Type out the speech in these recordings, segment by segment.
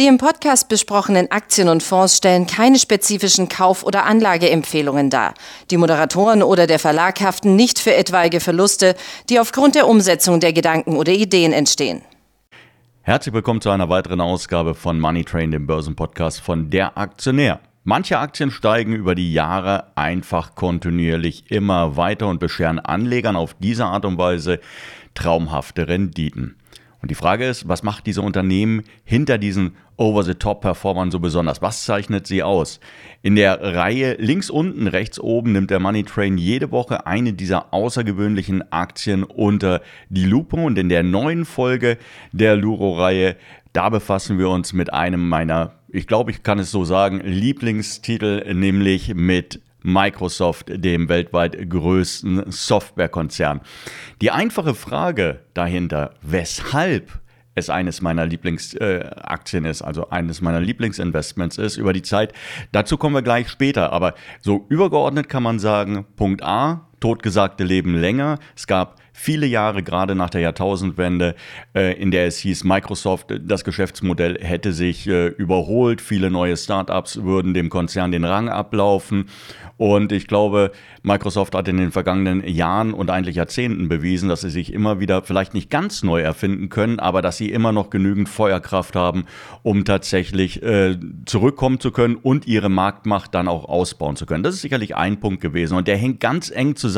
Die im Podcast besprochenen Aktien und Fonds stellen keine spezifischen Kauf- oder Anlageempfehlungen dar. Die Moderatoren oder der Verlag haften nicht für etwaige Verluste, die aufgrund der Umsetzung der Gedanken oder Ideen entstehen. Herzlich willkommen zu einer weiteren Ausgabe von Money Train, dem Börsenpodcast von Der Aktionär. Manche Aktien steigen über die Jahre einfach kontinuierlich immer weiter und bescheren Anlegern auf diese Art und Weise traumhafte Renditen. Und die Frage ist, was macht diese Unternehmen hinter diesen Over-the-Top-Performern so besonders? Was zeichnet sie aus? In der Reihe links unten, rechts oben nimmt der Money Train jede Woche eine dieser außergewöhnlichen Aktien unter die Lupe und in der neuen Folge der Luro-Reihe, da befassen wir uns mit einem meiner, ich glaube, ich kann es so sagen, Lieblingstitel, nämlich mit Microsoft, dem weltweit größten Softwarekonzern. Die einfache Frage dahinter, weshalb es eines meiner Lieblingsaktien äh, ist, also eines meiner Lieblingsinvestments ist über die Zeit. Dazu kommen wir gleich später, aber so übergeordnet kann man sagen, Punkt A, totgesagte leben länger. Es gab viele Jahre, gerade nach der Jahrtausendwende, äh, in der es hieß, Microsoft, das Geschäftsmodell hätte sich äh, überholt, viele neue Startups würden dem Konzern den Rang ablaufen. Und ich glaube, Microsoft hat in den vergangenen Jahren und eigentlich Jahrzehnten bewiesen, dass sie sich immer wieder vielleicht nicht ganz neu erfinden können, aber dass sie immer noch genügend Feuerkraft haben, um tatsächlich äh, zurückkommen zu können und ihre Marktmacht dann auch ausbauen zu können. Das ist sicherlich ein Punkt gewesen und der hängt ganz eng zusammen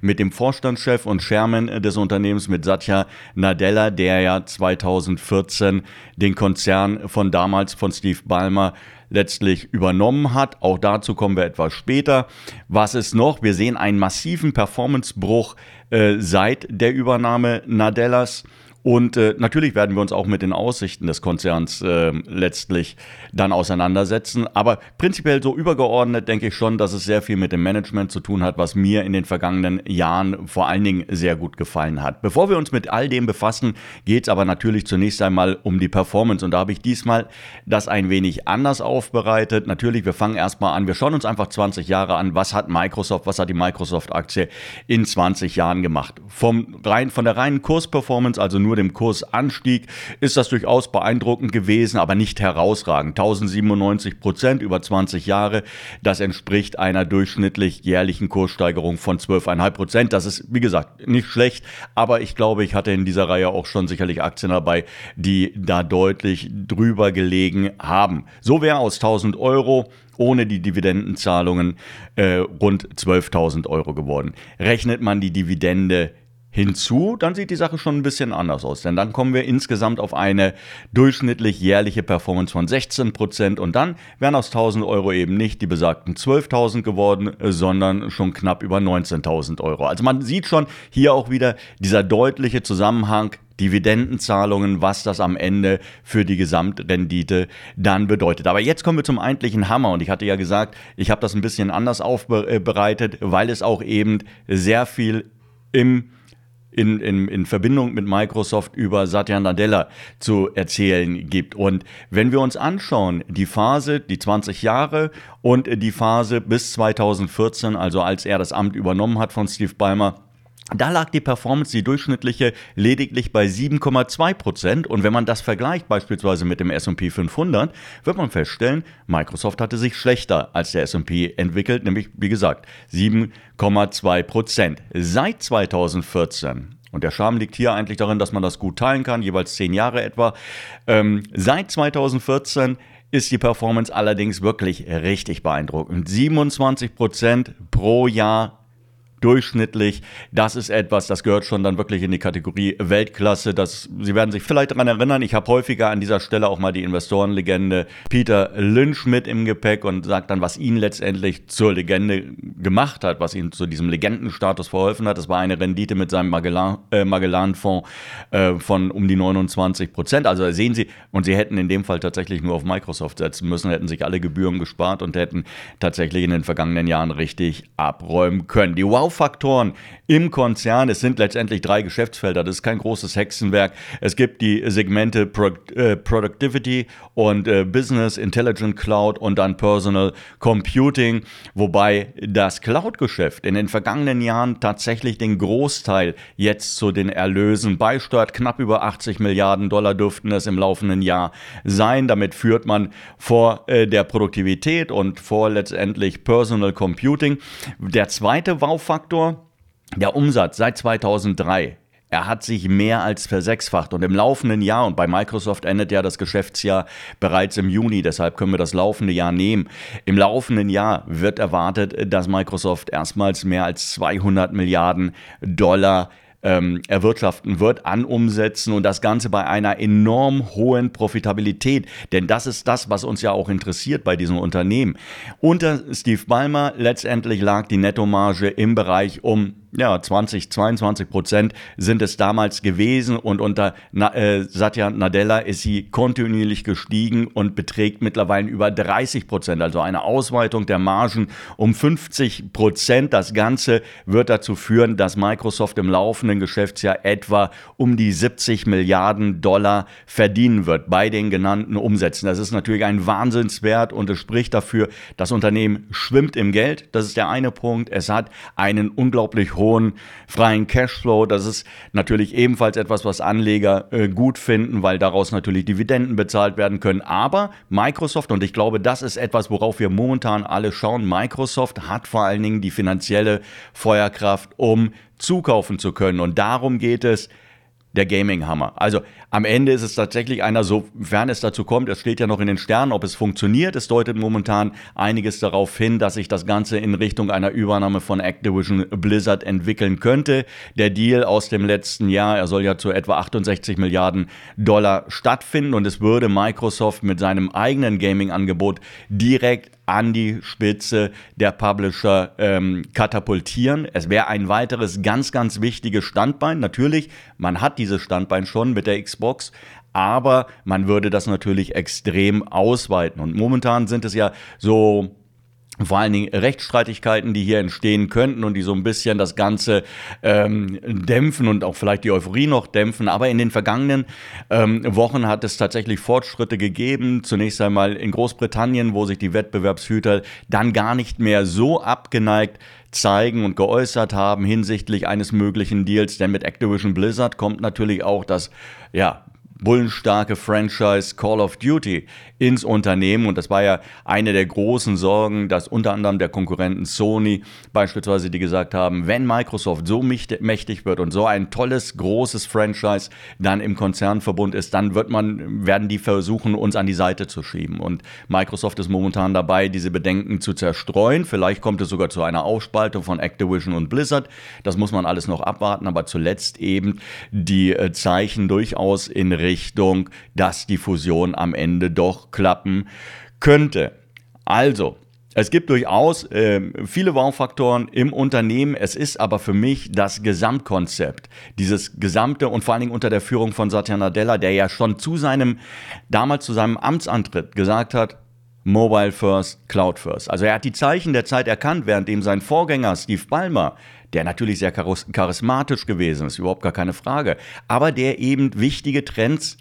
mit dem Vorstandschef und Chairman des Unternehmens, mit Satya Nadella, der ja 2014 den Konzern von damals von Steve Ballmer letztlich übernommen hat. Auch dazu kommen wir etwas später. Was ist noch? Wir sehen einen massiven Performancebruch äh, seit der Übernahme Nadellas. Und äh, natürlich werden wir uns auch mit den Aussichten des Konzerns äh, letztlich dann auseinandersetzen. Aber prinzipiell so übergeordnet denke ich schon, dass es sehr viel mit dem Management zu tun hat, was mir in den vergangenen Jahren vor allen Dingen sehr gut gefallen hat. Bevor wir uns mit all dem befassen, geht es aber natürlich zunächst einmal um die Performance. Und da habe ich diesmal das ein wenig anders aufbereitet. Natürlich, wir fangen erstmal an. Wir schauen uns einfach 20 Jahre an. Was hat Microsoft, was hat die Microsoft-Aktie in 20 Jahren gemacht? Vom rein, von der reinen Kursperformance, also nur nur dem Kursanstieg ist das durchaus beeindruckend gewesen, aber nicht herausragend. 1097 Prozent über 20 Jahre, das entspricht einer durchschnittlich jährlichen Kurssteigerung von 12,5 Prozent. Das ist, wie gesagt, nicht schlecht, aber ich glaube, ich hatte in dieser Reihe auch schon sicherlich Aktien dabei, die da deutlich drüber gelegen haben. So wäre aus 1000 Euro ohne die Dividendenzahlungen äh, rund 12.000 Euro geworden. Rechnet man die Dividende hinzu, dann sieht die Sache schon ein bisschen anders aus. Denn dann kommen wir insgesamt auf eine durchschnittlich jährliche Performance von 16 Prozent und dann wären aus 1000 Euro eben nicht die besagten 12.000 geworden, sondern schon knapp über 19.000 Euro. Also man sieht schon hier auch wieder dieser deutliche Zusammenhang Dividendenzahlungen, was das am Ende für die Gesamtrendite dann bedeutet. Aber jetzt kommen wir zum eigentlichen Hammer und ich hatte ja gesagt, ich habe das ein bisschen anders aufbereitet, weil es auch eben sehr viel im in, in, in Verbindung mit Microsoft über Satya Nadella zu erzählen gibt. Und wenn wir uns anschauen, die Phase, die 20 Jahre und die Phase bis 2014, also als er das Amt übernommen hat von Steve Ballmer, da lag die Performance, die durchschnittliche, lediglich bei 7,2 Prozent. Und wenn man das vergleicht beispielsweise mit dem S&P 500, wird man feststellen, Microsoft hatte sich schlechter als der S&P entwickelt, nämlich wie gesagt 7,2 Prozent. Seit 2014 und der Charme liegt hier eigentlich darin, dass man das gut teilen kann, jeweils zehn Jahre etwa. Ähm, seit 2014 ist die Performance allerdings wirklich richtig beeindruckend. 27 Prozent pro Jahr durchschnittlich. Das ist etwas, das gehört schon dann wirklich in die Kategorie Weltklasse. Das, Sie werden sich vielleicht daran erinnern, ich habe häufiger an dieser Stelle auch mal die Investorenlegende Peter Lynch mit im Gepäck und sagt dann, was ihn letztendlich zur Legende gemacht hat, was ihn zu diesem Legendenstatus verholfen hat. Das war eine Rendite mit seinem äh, Magellan-Fonds äh, von um die 29 Prozent. Also sehen Sie, und Sie hätten in dem Fall tatsächlich nur auf Microsoft setzen müssen, hätten sich alle Gebühren gespart und hätten tatsächlich in den vergangenen Jahren richtig abräumen können. Die Wow Baufaktoren im Konzern. Es sind letztendlich drei Geschäftsfelder. Das ist kein großes Hexenwerk. Es gibt die Segmente Pro äh, Productivity und äh, Business, Intelligent Cloud und dann Personal Computing, wobei das Cloud-Geschäft in den vergangenen Jahren tatsächlich den Großteil jetzt zu den Erlösen beisteuert. Knapp über 80 Milliarden Dollar dürften es im laufenden Jahr sein. Damit führt man vor äh, der Produktivität und vor letztendlich Personal Computing. Der zweite Wow-Faktor, der Umsatz seit 2003 er hat sich mehr als versechsfacht und im laufenden Jahr, und bei Microsoft endet ja das Geschäftsjahr bereits im Juni, deshalb können wir das laufende Jahr nehmen. Im laufenden Jahr wird erwartet, dass Microsoft erstmals mehr als 200 Milliarden Dollar ähm, erwirtschaften wird an Umsätzen und das Ganze bei einer enorm hohen Profitabilität. Denn das ist das, was uns ja auch interessiert bei diesem Unternehmen. Unter Steve Ballmer letztendlich lag die Nettomarge im Bereich um ja, 20, 22 Prozent sind es damals gewesen und unter Na, äh, Satya Nadella ist sie kontinuierlich gestiegen und beträgt mittlerweile über 30 Prozent, also eine Ausweitung der Margen um 50 Prozent. Das Ganze wird dazu führen, dass Microsoft im laufenden Geschäftsjahr etwa um die 70 Milliarden Dollar verdienen wird bei den genannten Umsätzen. Das ist natürlich ein Wahnsinnswert und es spricht dafür, das Unternehmen schwimmt im Geld. Das ist der eine Punkt. Es hat einen unglaublich hohen hohen freien Cashflow. Das ist natürlich ebenfalls etwas, was Anleger äh, gut finden, weil daraus natürlich Dividenden bezahlt werden können. Aber Microsoft, und ich glaube, das ist etwas, worauf wir momentan alle schauen, Microsoft hat vor allen Dingen die finanzielle Feuerkraft, um zukaufen zu können. Und darum geht es der Gaming-Hammer. Also am Ende ist es tatsächlich einer, sofern es dazu kommt, es steht ja noch in den Sternen, ob es funktioniert. Es deutet momentan einiges darauf hin, dass sich das Ganze in Richtung einer Übernahme von Activision Blizzard entwickeln könnte. Der Deal aus dem letzten Jahr, er soll ja zu etwa 68 Milliarden Dollar stattfinden und es würde Microsoft mit seinem eigenen Gaming-Angebot direkt an die Spitze der Publisher ähm, katapultieren. Es wäre ein weiteres ganz, ganz wichtiges Standbein. Natürlich, man hat dieses Standbein schon mit der Xbox, aber man würde das natürlich extrem ausweiten. Und momentan sind es ja so vor allen Dingen Rechtsstreitigkeiten, die hier entstehen könnten und die so ein bisschen das Ganze ähm, dämpfen und auch vielleicht die Euphorie noch dämpfen. Aber in den vergangenen ähm, Wochen hat es tatsächlich Fortschritte gegeben. Zunächst einmal in Großbritannien, wo sich die Wettbewerbshüter dann gar nicht mehr so abgeneigt zeigen und geäußert haben hinsichtlich eines möglichen Deals. Denn mit Activision Blizzard kommt natürlich auch das ja, bullenstarke Franchise Call of Duty ins Unternehmen. Und das war ja eine der großen Sorgen, dass unter anderem der Konkurrenten Sony beispielsweise, die gesagt haben, wenn Microsoft so mächtig wird und so ein tolles, großes Franchise dann im Konzernverbund ist, dann wird man, werden die versuchen, uns an die Seite zu schieben. Und Microsoft ist momentan dabei, diese Bedenken zu zerstreuen. Vielleicht kommt es sogar zu einer Aufspaltung von Activision und Blizzard. Das muss man alles noch abwarten, aber zuletzt eben die äh, Zeichen durchaus in Richtung, dass die Fusion am Ende doch klappen könnte. Also, es gibt durchaus äh, viele Wow-Faktoren im Unternehmen. Es ist aber für mich das Gesamtkonzept, dieses gesamte und vor allen Dingen unter der Führung von Satya Nadella, der ja schon zu seinem, damals zu seinem Amtsantritt gesagt hat, Mobile First, Cloud First. Also er hat die Zeichen der Zeit erkannt, während ihm sein Vorgänger Steve Ballmer, der natürlich sehr charismatisch gewesen ist, überhaupt gar keine Frage, aber der eben wichtige Trends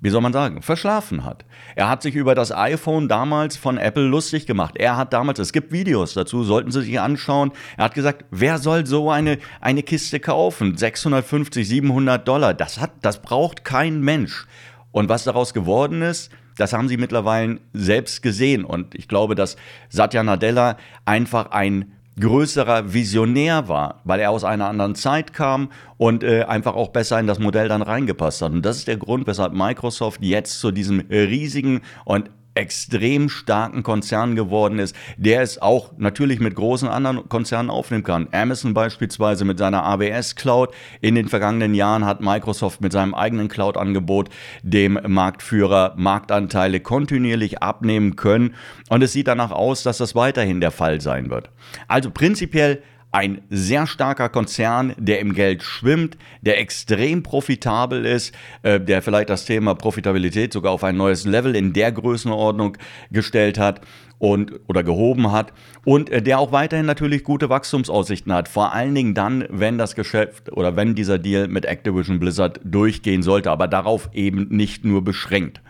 wie soll man sagen, verschlafen hat. Er hat sich über das iPhone damals von Apple lustig gemacht. Er hat damals, es gibt Videos dazu, sollten Sie sich anschauen. Er hat gesagt, wer soll so eine, eine Kiste kaufen? 650, 700 Dollar. Das hat, das braucht kein Mensch. Und was daraus geworden ist, das haben Sie mittlerweile selbst gesehen. Und ich glaube, dass Satya Nadella einfach ein größerer Visionär war, weil er aus einer anderen Zeit kam und äh, einfach auch besser in das Modell dann reingepasst hat. Und das ist der Grund, weshalb Microsoft jetzt zu diesem riesigen und extrem starken Konzern geworden ist, der es auch natürlich mit großen anderen Konzernen aufnehmen kann. Amazon beispielsweise mit seiner AWS Cloud. In den vergangenen Jahren hat Microsoft mit seinem eigenen Cloud-Angebot dem Marktführer Marktanteile kontinuierlich abnehmen können. Und es sieht danach aus, dass das weiterhin der Fall sein wird. Also prinzipiell ein sehr starker Konzern, der im Geld schwimmt, der extrem profitabel ist, äh, der vielleicht das Thema Profitabilität sogar auf ein neues Level in der Größenordnung gestellt hat und oder gehoben hat und äh, der auch weiterhin natürlich gute Wachstumsaussichten hat. Vor allen Dingen dann, wenn das Geschäft oder wenn dieser Deal mit Activision Blizzard durchgehen sollte, aber darauf eben nicht nur beschränkt.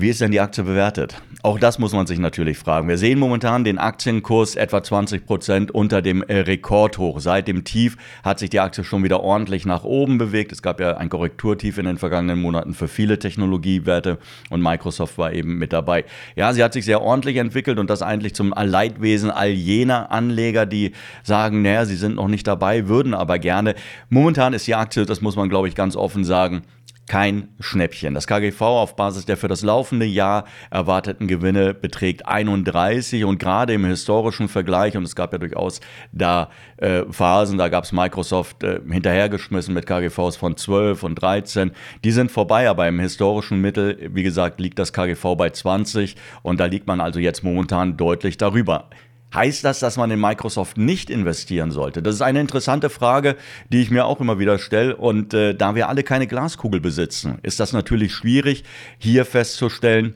Wie ist denn die Aktie bewertet? Auch das muss man sich natürlich fragen. Wir sehen momentan den Aktienkurs etwa 20 Prozent unter dem äh, Rekordhoch. Seit dem Tief hat sich die Aktie schon wieder ordentlich nach oben bewegt. Es gab ja ein Korrekturtief in den vergangenen Monaten für viele Technologiewerte und Microsoft war eben mit dabei. Ja, sie hat sich sehr ordentlich entwickelt und das eigentlich zum Leidwesen all jener Anleger, die sagen, naja, sie sind noch nicht dabei, würden aber gerne. Momentan ist die Aktie, das muss man glaube ich ganz offen sagen, kein Schnäppchen. Das KGV auf Basis der für das laufende Jahr erwarteten Gewinne beträgt 31 und gerade im historischen Vergleich, und es gab ja durchaus da äh, Phasen, da gab es Microsoft äh, hinterhergeschmissen mit KGVs von 12 und 13, die sind vorbei, aber im historischen Mittel, wie gesagt, liegt das KGV bei 20 und da liegt man also jetzt momentan deutlich darüber. Heißt das, dass man in Microsoft nicht investieren sollte? Das ist eine interessante Frage, die ich mir auch immer wieder stelle. Und äh, da wir alle keine Glaskugel besitzen, ist das natürlich schwierig, hier festzustellen,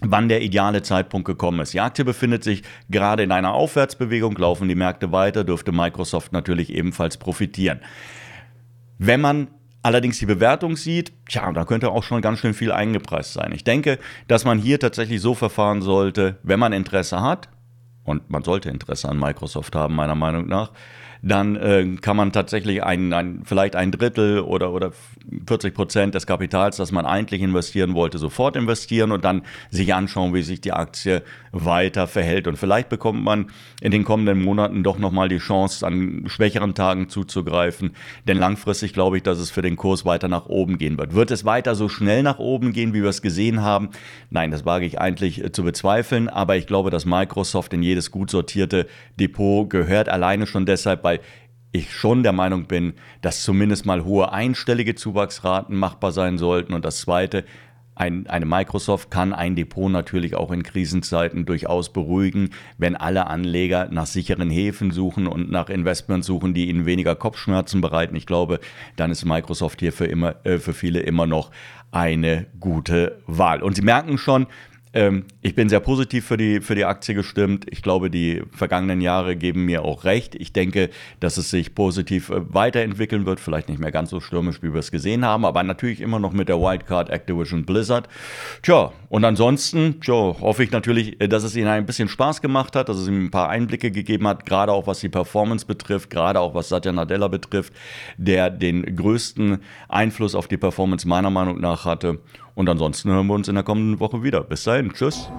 wann der ideale Zeitpunkt gekommen ist. Die Aktie befindet sich gerade in einer Aufwärtsbewegung, laufen die Märkte weiter, dürfte Microsoft natürlich ebenfalls profitieren. Wenn man allerdings die Bewertung sieht, tja, da könnte auch schon ganz schön viel eingepreist sein. Ich denke, dass man hier tatsächlich so verfahren sollte, wenn man Interesse hat, und man sollte Interesse an Microsoft haben, meiner Meinung nach, dann äh, kann man tatsächlich ein, ein, vielleicht ein Drittel oder, oder 40 Prozent des Kapitals, das man eigentlich investieren wollte, sofort investieren und dann sich anschauen, wie sich die Aktie weiter verhält. Und vielleicht bekommt man in den kommenden Monaten doch nochmal die Chance, an schwächeren Tagen zuzugreifen. Denn langfristig glaube ich, dass es für den Kurs weiter nach oben gehen wird. Wird es weiter so schnell nach oben gehen, wie wir es gesehen haben? Nein, das wage ich eigentlich äh, zu bezweifeln. Aber ich glaube, dass Microsoft in jedes gut sortierte Depot gehört, alleine schon deshalb, weil ich schon der Meinung bin, dass zumindest mal hohe einstellige Zuwachsraten machbar sein sollten. Und das Zweite, ein, eine Microsoft kann ein Depot natürlich auch in Krisenzeiten durchaus beruhigen, wenn alle Anleger nach sicheren Häfen suchen und nach Investments suchen, die ihnen weniger Kopfschmerzen bereiten. Ich glaube, dann ist Microsoft hier für, immer, äh, für viele immer noch eine gute Wahl. Und Sie merken schon, ähm, ich bin sehr positiv für die, für die Aktie gestimmt. Ich glaube, die vergangenen Jahre geben mir auch recht. Ich denke, dass es sich positiv äh, weiterentwickeln wird. Vielleicht nicht mehr ganz so stürmisch, wie wir es gesehen haben, aber natürlich immer noch mit der Wildcard Activision Blizzard. Tja, und ansonsten tja, hoffe ich natürlich, äh, dass es Ihnen ein bisschen Spaß gemacht hat, dass es Ihnen ein paar Einblicke gegeben hat, gerade auch was die Performance betrifft, gerade auch was Satya Nadella betrifft, der den größten Einfluss auf die Performance meiner Meinung nach hatte. Und ansonsten hören wir uns in der kommenden Woche wieder. Bis dahin, tschüss.